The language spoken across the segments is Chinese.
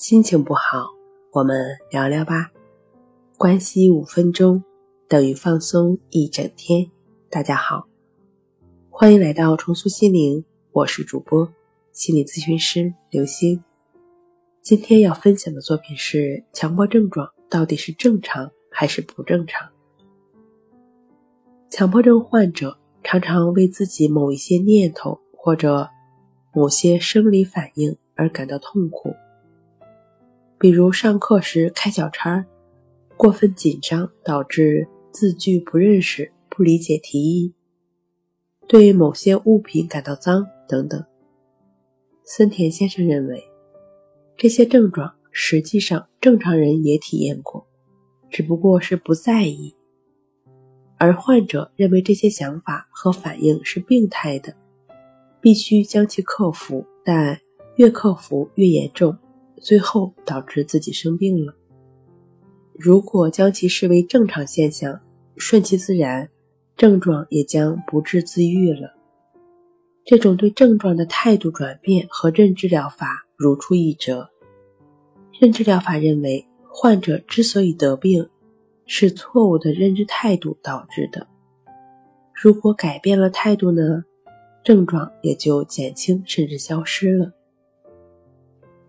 心情不好，我们聊聊吧。关系五分钟等于放松一整天。大家好，欢迎来到重塑心灵，我是主播心理咨询师刘星。今天要分享的作品是：强迫症状到底是正常还是不正常？强迫症患者常常为自己某一些念头或者某些生理反应而感到痛苦。比如上课时开小差，过分紧张导致字句不认识、不理解题意，对某些物品感到脏等等。森田先生认为，这些症状实际上正常人也体验过，只不过是不在意，而患者认为这些想法和反应是病态的，必须将其克服，但越克服越严重。最后导致自己生病了。如果将其视为正常现象，顺其自然，症状也将不治自愈了。这种对症状的态度转变和认知疗法如出一辙。认知疗法认为，患者之所以得病，是错误的认知态度导致的。如果改变了态度呢，症状也就减轻甚至消失了。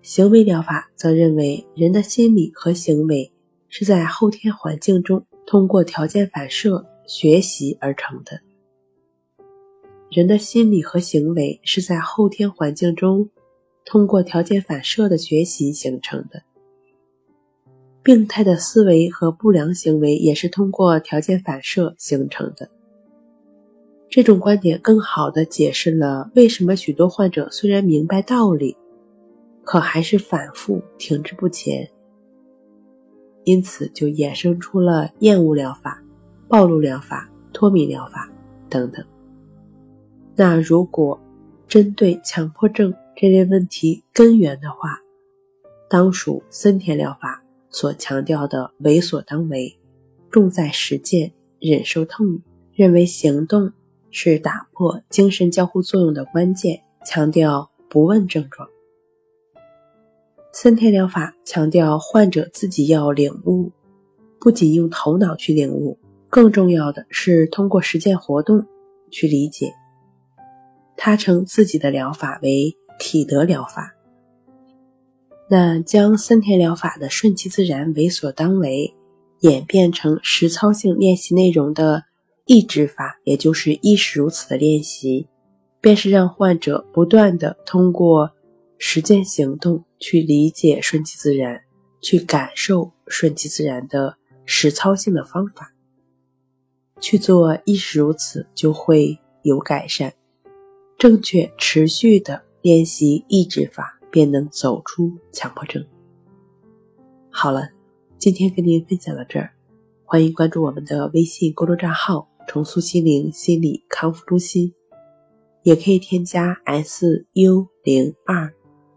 行为疗法则认为，人的心理和行为是在后天环境中通过条件反射学习而成的。人的心理和行为是在后天环境中通过条件反射的学习形成的。病态的思维和不良行为也是通过条件反射形成的。这种观点更好地解释了为什么许多患者虽然明白道理。可还是反复停滞不前，因此就衍生出了厌恶疗法、暴露疗法、脱敏疗法等等。那如果针对强迫症这类问题根源的话，当属森田疗法所强调的为所当为，重在实践，忍受痛，认为行动是打破精神交互作用的关键，强调不问症状。森田疗法强调患者自己要领悟，不仅用头脑去领悟，更重要的是通过实践活动去理解。他称自己的疗法为体德疗法。那将森田疗法的顺其自然、为所当为演变成实操性练习内容的意志法，也就是意识如此的练习，便是让患者不断的通过。实践行动去理解顺其自然，去感受顺其自然的实操性的方法，去做亦是如此，就会有改善。正确持续的练习意志法，便能走出强迫症。好了，今天跟您分享到这儿，欢迎关注我们的微信公众账号“重塑心灵心理康复中心”，也可以添加 s u 零二。